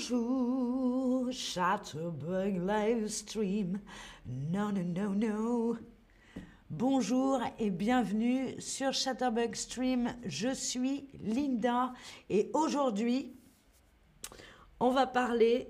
Bonjour, Chatterbug Livestream. Non, non, non, non. Bonjour et bienvenue sur Chatterbug Stream. Je suis Linda et aujourd'hui, on va parler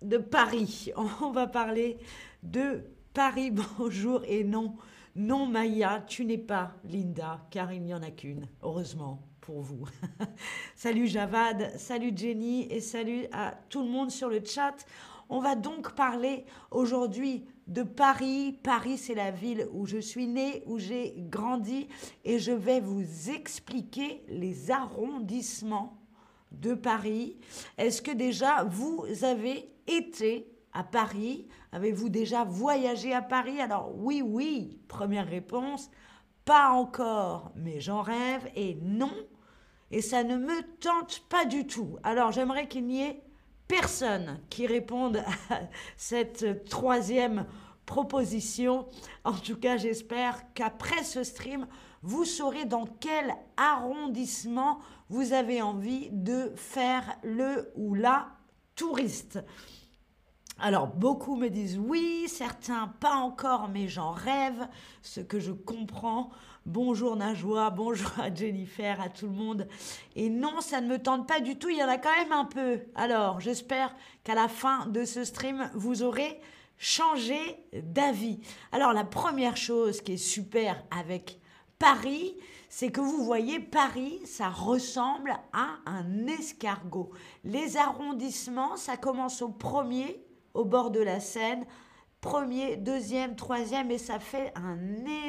de Paris. On va parler de Paris. Bonjour et non, non Maya, tu n'es pas Linda car il n'y en a qu'une, heureusement pour vous. salut Javad, salut Jenny et salut à tout le monde sur le chat. On va donc parler aujourd'hui de Paris. Paris, c'est la ville où je suis née, où j'ai grandi et je vais vous expliquer les arrondissements de Paris. Est-ce que déjà vous avez été à Paris? Avez-vous déjà voyagé à Paris? Alors oui, oui, première réponse. Pas encore, mais j'en rêve. Et non, et ça ne me tente pas du tout. Alors j'aimerais qu'il n'y ait personne qui réponde à cette troisième proposition. En tout cas, j'espère qu'après ce stream, vous saurez dans quel arrondissement vous avez envie de faire le ou la touriste. Alors, beaucoup me disent oui, certains pas encore, mais j'en rêve, ce que je comprends. Bonjour Najwa, bonjour à Jennifer, à tout le monde. Et non, ça ne me tente pas du tout, il y en a quand même un peu. Alors, j'espère qu'à la fin de ce stream, vous aurez changé d'avis. Alors, la première chose qui est super avec Paris, c'est que vous voyez, Paris, ça ressemble à un escargot. Les arrondissements, ça commence au premier, au bord de la Seine, premier, deuxième, troisième, et ça fait un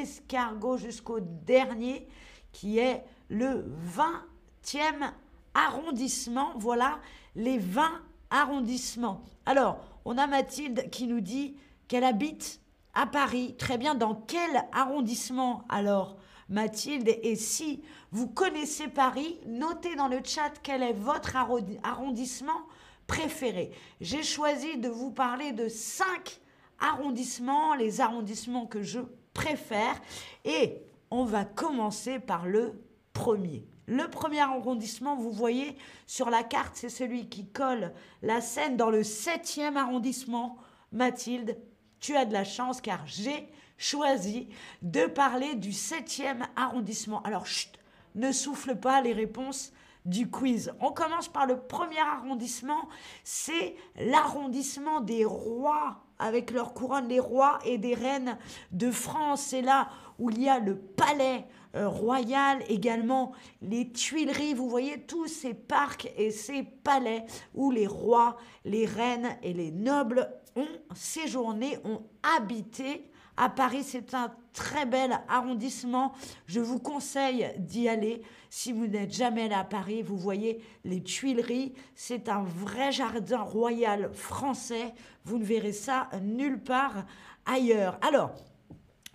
escargot jusqu'au dernier, qui est le 20e arrondissement. Voilà les 20 arrondissements. Alors, on a Mathilde qui nous dit qu'elle habite à Paris. Très bien, dans quel arrondissement alors Mathilde? Et si vous connaissez Paris, notez dans le chat quel est votre arrondissement préféré. J'ai choisi de vous parler de 5 arrondissements, les arrondissements que je préfère. Et on va commencer par le premier. Le premier arrondissement, vous voyez sur la carte, c'est celui qui colle la Seine dans le 7e arrondissement. Mathilde, tu as de la chance car j'ai choisi de parler du 7e arrondissement. Alors, chut, ne souffle pas les réponses du quiz. On commence par le premier arrondissement, c'est l'arrondissement des rois avec leur couronne, les rois et des reines de France. C'est là où il y a le palais euh, royal, également les Tuileries. Vous voyez tous ces parcs et ces palais où les rois, les reines et les nobles ont séjourné, ont habité à Paris. C'est un très bel arrondissement. Je vous conseille d'y aller. Si vous n'êtes jamais là à Paris, vous voyez les Tuileries. C'est un vrai jardin royal français. Vous ne verrez ça nulle part ailleurs. Alors,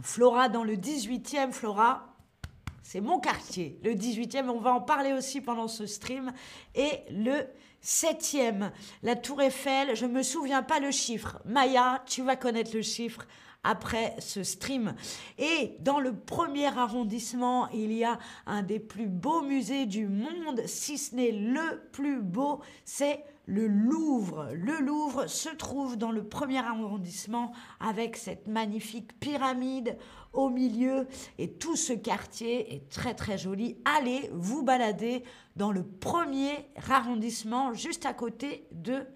Flora dans le 18e, Flora, c'est mon quartier. Le 18e, on va en parler aussi pendant ce stream. Et le 7e, la Tour Eiffel, je ne me souviens pas le chiffre. Maya, tu vas connaître le chiffre après ce stream. Et dans le premier arrondissement, il y a un des plus beaux musées du monde, si ce n'est le plus beau, c'est le Louvre. Le Louvre se trouve dans le premier arrondissement avec cette magnifique pyramide au milieu et tout ce quartier est très très joli. Allez vous balader dans le premier arrondissement juste à côté de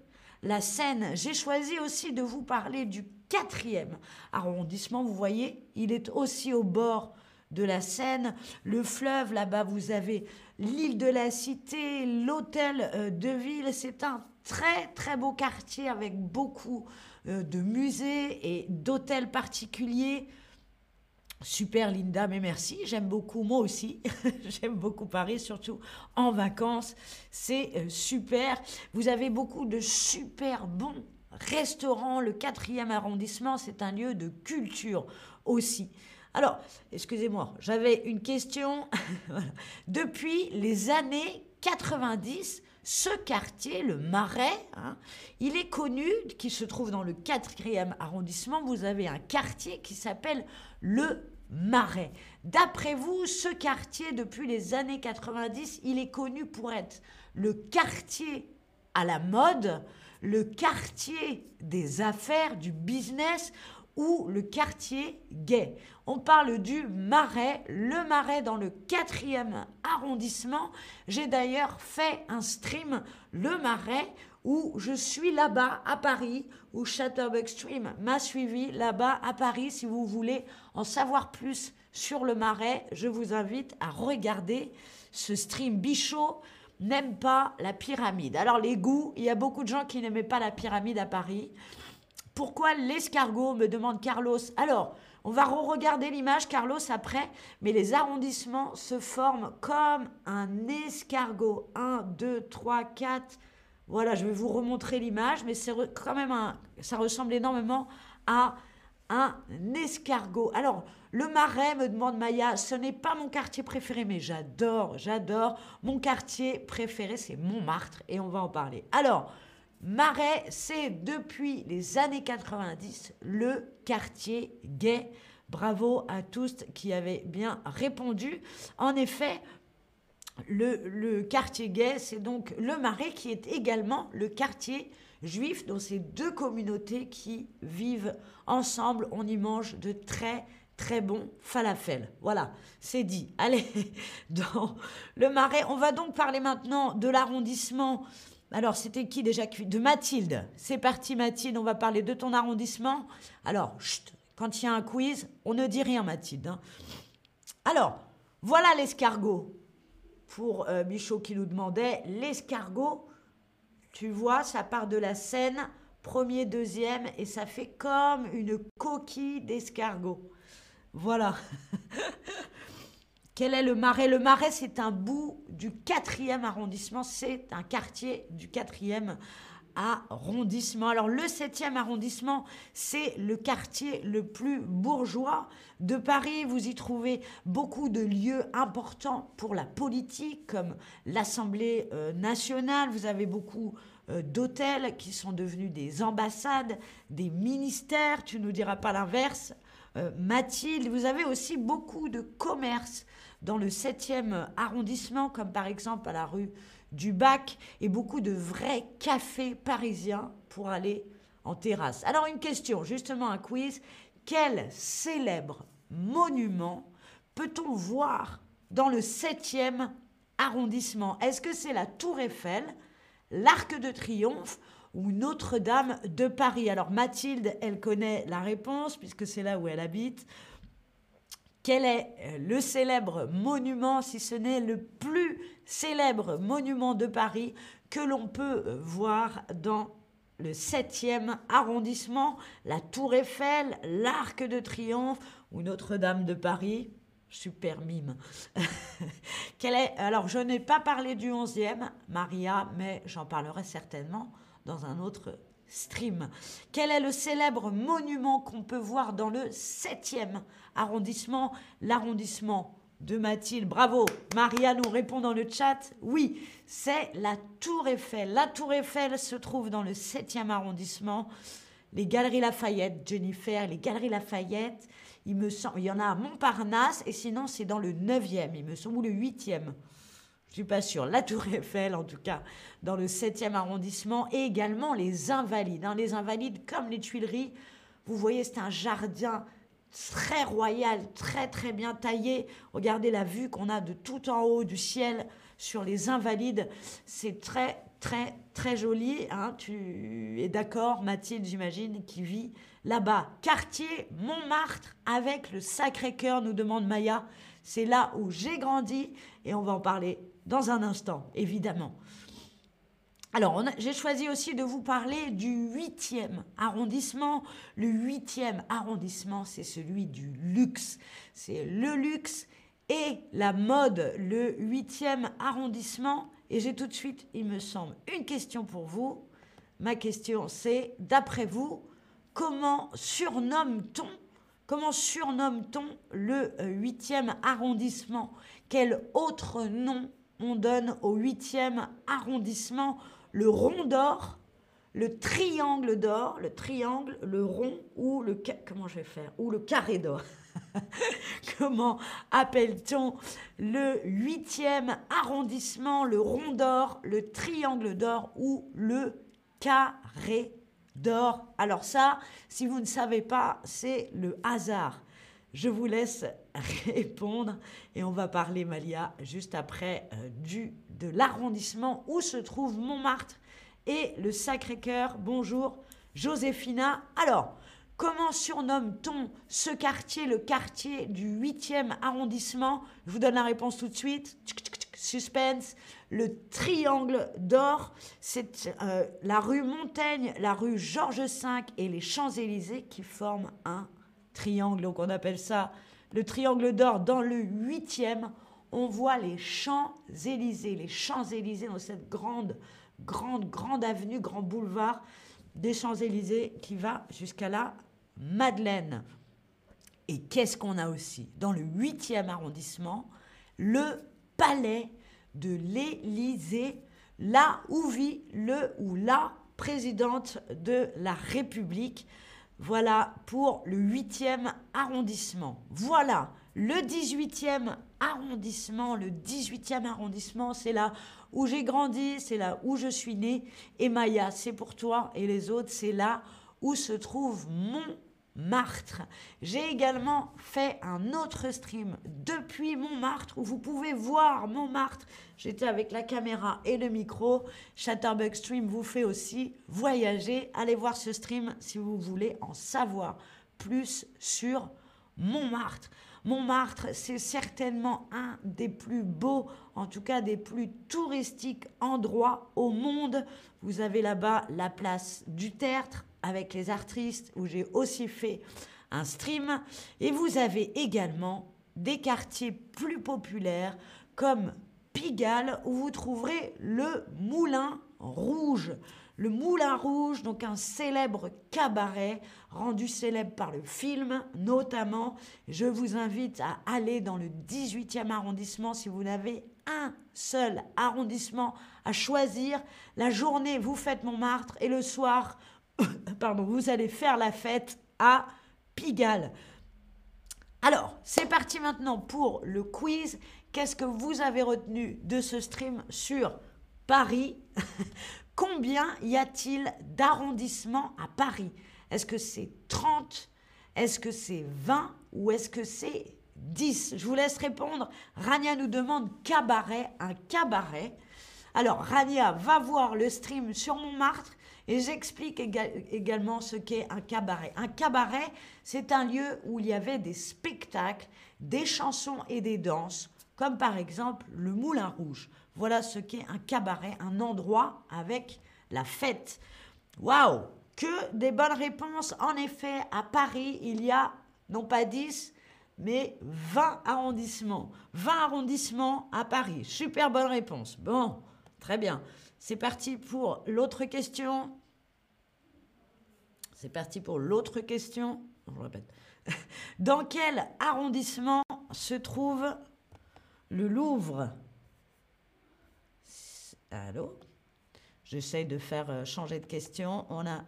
la Seine. J'ai choisi aussi de vous parler du quatrième arrondissement. Vous voyez, il est aussi au bord de la Seine. Le fleuve, là-bas, vous avez l'île de la Cité, l'hôtel euh, de ville. C'est un très, très beau quartier avec beaucoup euh, de musées et d'hôtels particuliers. Super Linda, mais merci. J'aime beaucoup, moi aussi. J'aime beaucoup Paris, surtout en vacances. C'est euh, super. Vous avez beaucoup de super bons restaurant, le quatrième arrondissement, c'est un lieu de culture aussi. Alors, excusez-moi, j'avais une question. Depuis les années 90, ce quartier, le Marais, hein, il est connu, qui se trouve dans le quatrième arrondissement. Vous avez un quartier qui s'appelle le Marais. D'après vous, ce quartier, depuis les années 90, il est connu pour être le quartier à la mode, le quartier des affaires, du business ou le quartier gay? On parle du Marais, le Marais dans le quatrième arrondissement. J'ai d'ailleurs fait un stream, le Marais, où je suis là-bas à Paris, où Chatterbox Stream m'a suivi là-bas à Paris. Si vous voulez en savoir plus sur le Marais, je vous invite à regarder ce stream. Bichot n'aime pas la pyramide. Alors les goûts, il y a beaucoup de gens qui n'aimaient pas la pyramide à Paris. Pourquoi l'escargot me demande Carlos Alors, on va re-regarder l'image, Carlos, après, mais les arrondissements se forment comme un escargot. 1, 2, 3, 4. Voilà, je vais vous remontrer l'image, mais c'est quand même un. Ça ressemble énormément à un escargot. Alors, le Marais, me demande Maya, ce n'est pas mon quartier préféré, mais j'adore, j'adore. Mon quartier préféré, c'est Montmartre, et on va en parler. Alors, Marais, c'est depuis les années 90 le quartier gay. Bravo à tous qui avaient bien répondu. En effet, le, quartier gay, c'est donc le Marais qui est également le quartier juif, dans ces deux communautés qui vivent ensemble. On y mange de très très bons falafel. Voilà, c'est dit. Allez, dans le Marais, on va donc parler maintenant de l'arrondissement alors, c'était qui déjà De Mathilde. C'est parti, Mathilde, on va parler de ton arrondissement. Alors, quand il y a un quiz, on ne dit rien, Mathilde. Hein. Alors, voilà l'escargot. Pour euh, Michaud qui nous demandait, l'escargot, tu vois, ça part de la Seine, premier, deuxième, et ça fait comme une coquille d'escargot. Voilà. Quel est le Marais? Le Marais, c'est un bout du quatrième arrondissement, c'est un quartier du quatrième arrondissement. Alors le septième arrondissement, c'est le quartier le plus bourgeois de Paris. Vous y trouvez beaucoup de lieux importants pour la politique, comme l'Assemblée euh, nationale. Vous avez beaucoup euh, d'hôtels qui sont devenus des ambassades, des ministères. Tu ne nous diras pas l'inverse. Euh, Mathilde, vous avez aussi beaucoup de commerces dans le 7e arrondissement, comme par exemple à la rue du Bac, et beaucoup de vrais cafés parisiens pour aller en terrasse. Alors une question, justement un quiz. Quel célèbre monument peut-on voir dans le 7e arrondissement? Est-ce que c'est la Tour Eiffel, l'Arc de Triomphe ou Notre-Dame de Paris? Alors Mathilde, elle connaît la réponse puisque c'est là où elle habite. Quel est euh, le célèbre monument, si ce n'est le plus célèbre monument de Paris que l'on peut euh, voir dans le 7e arrondissement, la Tour Eiffel, l'Arc de Triomphe ou Notre-Dame de Paris Super mime. Quel est Alors, je n'ai pas parlé du 11e, Maria, mais j'en parlerai certainement dans un autre stream. Quel est le célèbre monument qu'on peut voir dans le 7e arrondissement L'arrondissement de Mathilde? Bravo. Maria nous répond dans le chat. Oui, c'est la Tour Eiffel. La Tour Eiffel se trouve dans le 7e arrondissement. Les Galeries Lafayette, Jennifer, les Galeries Lafayette, il me semble, il y en a à Montparnasse et sinon c'est dans le 9e, il me semble, ou le 8e. Je suis pas sûre. La Tour Eiffel, en tout cas, dans le 7e arrondissement, et également les Invalides. Hein. Les Invalides, comme les Tuileries, vous voyez, c'est un jardin très royal, très très bien taillé. Regardez la vue qu'on a de tout en haut du ciel sur les Invalides. C'est très très très joli. Hein. Tu es d'accord, Mathilde, j'imagine, qui vit là-bas. Quartier Montmartre avec le Sacré-Cœur, nous demande Maya. C'est là où j'ai grandi et on va en parler dans un instant, évidemment. Alors, j'ai choisi aussi de vous parler du huitième arrondissement. Le huitième arrondissement, c'est celui du luxe. C'est le luxe et la mode, le huitième arrondissement. Et j'ai tout de suite, il me semble, une question pour vous. Ma question, c'est, d'après vous, comment surnomme-t-on Comment surnomme-t-on le huitième arrondissement? Quel autre nom on donne au huitième arrondissement le rond d'or, le triangle d'or, le triangle, le rond ou le comment je vais faire? Ou le carré d'or. Comment appelle-t-on le huitième arrondissement, le rond d'or, le triangle d'or ou le carré d'or? Alors ça, si vous ne savez pas, c'est le hasard. Je vous laisse répondre et on va parler, Malia, juste après euh, du, de l'arrondissement où se trouve Montmartre et le Sacré-Cœur. Bonjour, Joséphina. Alors, comment surnomme-t-on ce quartier, le quartier du 8e arrondissement? Je vous donne la réponse tout de suite. Suspense. Le triangle d'or, c'est euh, la rue Montaigne, la rue Georges V et les Champs-Élysées qui forment un triangle. Donc on appelle ça le triangle d'or dans le 8e. On voit les Champs-Élysées, les Champs-Élysées dans cette grande grande, grande avenue, grand boulevard des Champs-Élysées qui va jusqu'à la Madeleine. Et qu'est-ce qu'on a aussi Dans le 8e arrondissement, le palais de l'Élysée, là où vit le ou la présidente de la République. Voilà pour le 8e arrondissement. Voilà le 18e arrondissement. Le 18e arrondissement, c'est là où j'ai grandi, c'est là où je suis née. Et Maya, c'est pour toi. Et les autres, c'est là où se trouve Montmartre. J'ai également fait un autre stream depuis Montmartre où vous pouvez voir Montmartre. J'étais avec la caméra et le micro. Chatterbug Stream vous fait aussi voyager. Allez voir ce stream si vous voulez en savoir plus sur Montmartre. Montmartre, c'est certainement un des plus beaux, en tout cas des plus touristiques endroits au monde. Vous avez là-bas la place du Tertre avec les artistes où j'ai aussi fait un stream. Et vous avez également des quartiers plus populaires comme Pigalle où vous trouverez le Moulin Rouge. Le Moulin Rouge, donc un célèbre cabaret rendu célèbre par le film notamment. Je vous invite à aller dans le 18e arrondissement si vous n'avez un seul arrondissement à choisir. La journée, vous faites Montmartre et le soir, pardon, vous allez faire la fête à Pigalle. Alors, c'est parti maintenant pour le quiz. Qu'est-ce que vous avez retenu de ce stream sur Paris? Combien y a-t-il d'arrondissements à Paris? Est-ce que c'est 30 Est-ce que c'est 20 Ou est-ce que c'est 10 Je vous laisse répondre. Rania nous demande cabaret, un cabaret. Alors, Rania va voir le stream sur Montmartre et j'explique également ce qu'est un cabaret. Un cabaret, c'est un lieu où il y avait des spectacles, des chansons et des danses, comme par exemple le Moulin Rouge. Voilà ce qu'est un cabaret, un endroit avec la fête. Waouh Que des bonnes réponses. En effet, à Paris, il y a non pas 10, mais 20 arrondissements. 20 arrondissements à Paris. Super bonne réponse. Bon, très bien. C'est parti pour l'autre question. C'est parti pour l'autre question. Je répète. Dans quel arrondissement se trouve le Louvre? Allô? J'essaie de faire euh, changer de question. On a.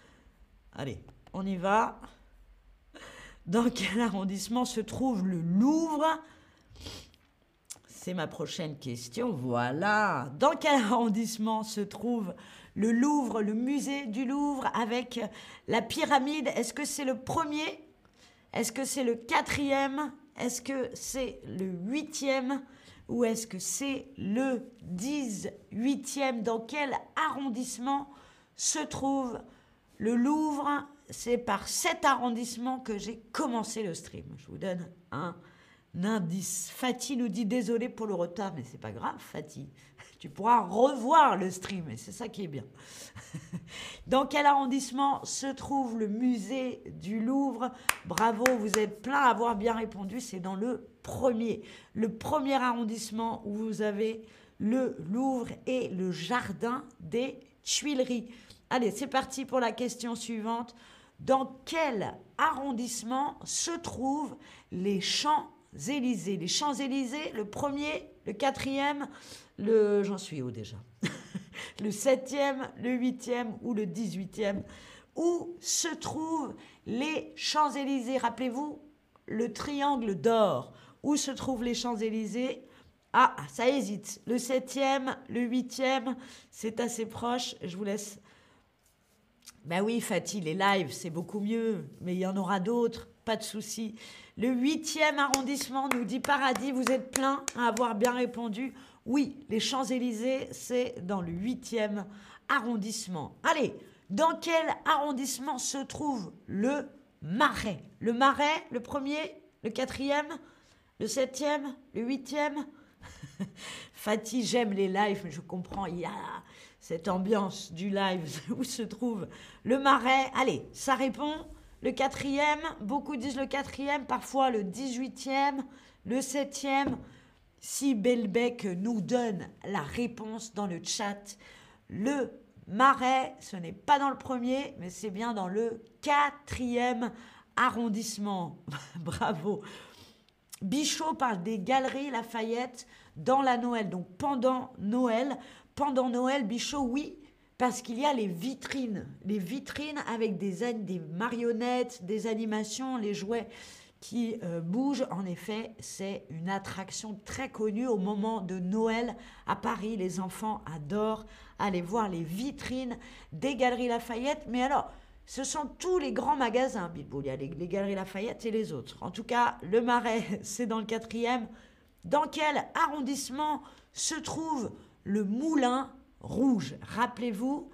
Allez, on y va. Dans quel arrondissement se trouve le Louvre? C'est ma prochaine question. Voilà. Dans quel arrondissement se trouve le Louvre, le musée du Louvre avec la pyramide? Est-ce que c'est le premier? Est-ce que c'est le quatrième? Est-ce que c'est le huitième? Ou est-ce que c'est le 18e Dans quel arrondissement se trouve le Louvre? C'est par cet arrondissement que j'ai commencé le stream. Je vous donne un indice. Fatih nous dit désolé pour le retard, mais c'est pas grave, Fatih. Tu pourras revoir le stream et c'est ça qui est bien. Dans quel arrondissement se trouve le musée du Louvre? Bravo, vous êtes plein à avoir bien répondu. C'est dans le premier, le premier arrondissement où vous avez le Louvre et le jardin des Tuileries. Allez, c'est parti pour la question suivante. Dans quel arrondissement se trouvent les Champs-Élysées Les Champs-Élysées, le premier, le quatrième, le... J'en suis où déjà? Le septième, le huitième ou le dix-huitième? Où se trouvent les Champs-Élysées? Rappelez-vous, le triangle d'or. Où se trouvent les Champs-Élysées? Ah, ça hésite. Le septième, le huitième, c'est assez proche. Je vous laisse. Ben oui, Fatih, les lives, c'est beaucoup mieux, mais il y en aura d'autres, pas de souci. Le huitième arrondissement nous dit Paradis, vous êtes plein à avoir bien répondu. Oui, les Champs-Élysées, c'est dans le huitième arrondissement. Allez, dans quel arrondissement se trouve le Marais? Le Marais, le premier, le quatrième, le septième, le huitième? Fatih, j'aime les lives, je comprends, il cette ambiance du live où se trouve le Marais. Allez, ça répond. Le quatrième, beaucoup disent le quatrième, parfois le dix-huitième, le septième. Si Belbec nous donne la réponse dans le chat, le Marais, ce n'est pas dans le premier, mais c'est bien dans le quatrième arrondissement. Bravo. Bichot parle des galeries Lafayette dans la Noël, donc pendant Noël. Pendant Noël, Bichot, oui, parce qu'il y a les vitrines. Les vitrines avec des, marionnettes, des animations, les jouets qui euh, bougent. En effet, c'est une attraction très connue au moment de Noël à Paris. Les enfants adorent aller voir les vitrines des Galeries Lafayette. Mais alors, ce sont tous les grands magasins, Il y a les, Galeries Lafayette et les autres. En tout cas, le Marais, c'est dans le quatrième. Dans quel arrondissement se trouve le Moulin Rouge Rappelez-vous,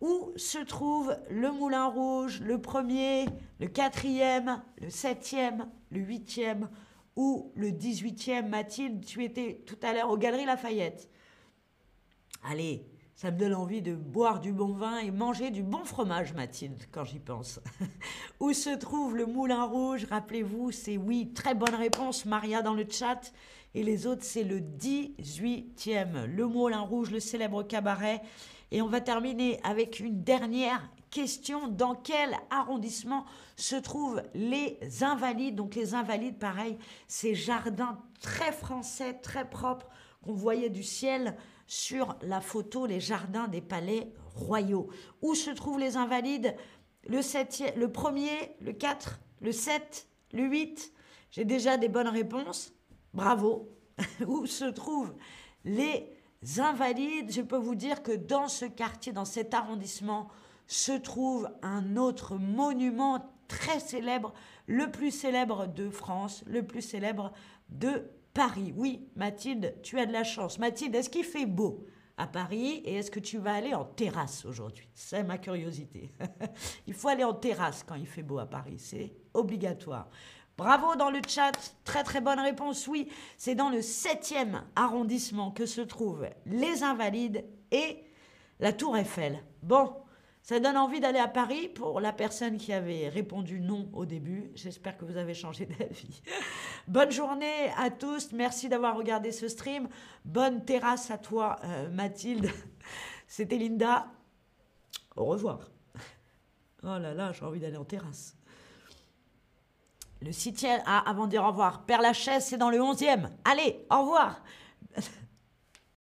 où se trouve le Moulin Rouge, le premier, le quatrième, le septième, le huitième ou le dix-huitième? Mathilde, tu étais tout à l'heure aux Galeries Lafayette. Allez, ça me donne envie de boire du bon vin et manger du bon fromage, Mathilde, quand j'y pense. Où se trouve le Moulin Rouge Rappelez-vous, c'est oui, très bonne réponse, Maria dans le chat. Et les autres, c'est le 18e. Le Moulin Rouge, le célèbre cabaret. Et on va terminer avec une dernière question. Dans quel arrondissement se trouvent les Invalides? Donc les Invalides, pareil, ces jardins très français, très propres qu'on voyait du ciel sur la photo les jardins des palais royaux. Où se trouvent les invalides? Le, septième, le premier, le 4, le 7, le 8 J'ai déjà des bonnes réponses. Bravo. Où se trouvent les invalides? Je peux vous dire que dans ce quartier, dans cet arrondissement, se trouve un autre monument très célèbre, le plus célèbre de France, le plus célèbre de Paris. Oui, Mathilde, tu as de la chance. Mathilde, est-ce qu'il fait beau à Paris et est-ce que tu vas aller en terrasse aujourd'hui? C'est ma curiosité. il faut aller en terrasse quand il fait beau à Paris, c'est obligatoire. Bravo dans le chat, très très bonne réponse. Oui, c'est dans le 7e arrondissement que se trouvent les Invalides et la Tour Eiffel. Bon, ça donne envie d'aller à Paris pour la personne qui avait répondu non au début. J'espère que vous avez changé d'avis. Bonne journée à tous. Merci d'avoir regardé ce stream. Bonne terrasse à toi, euh, Mathilde. C'était Linda. Au revoir. Oh là là, j'ai envie d'aller en terrasse. Le septième. Ah, avant de dire au revoir. Père Lachaise, c'est dans le onzième. Allez, au revoir.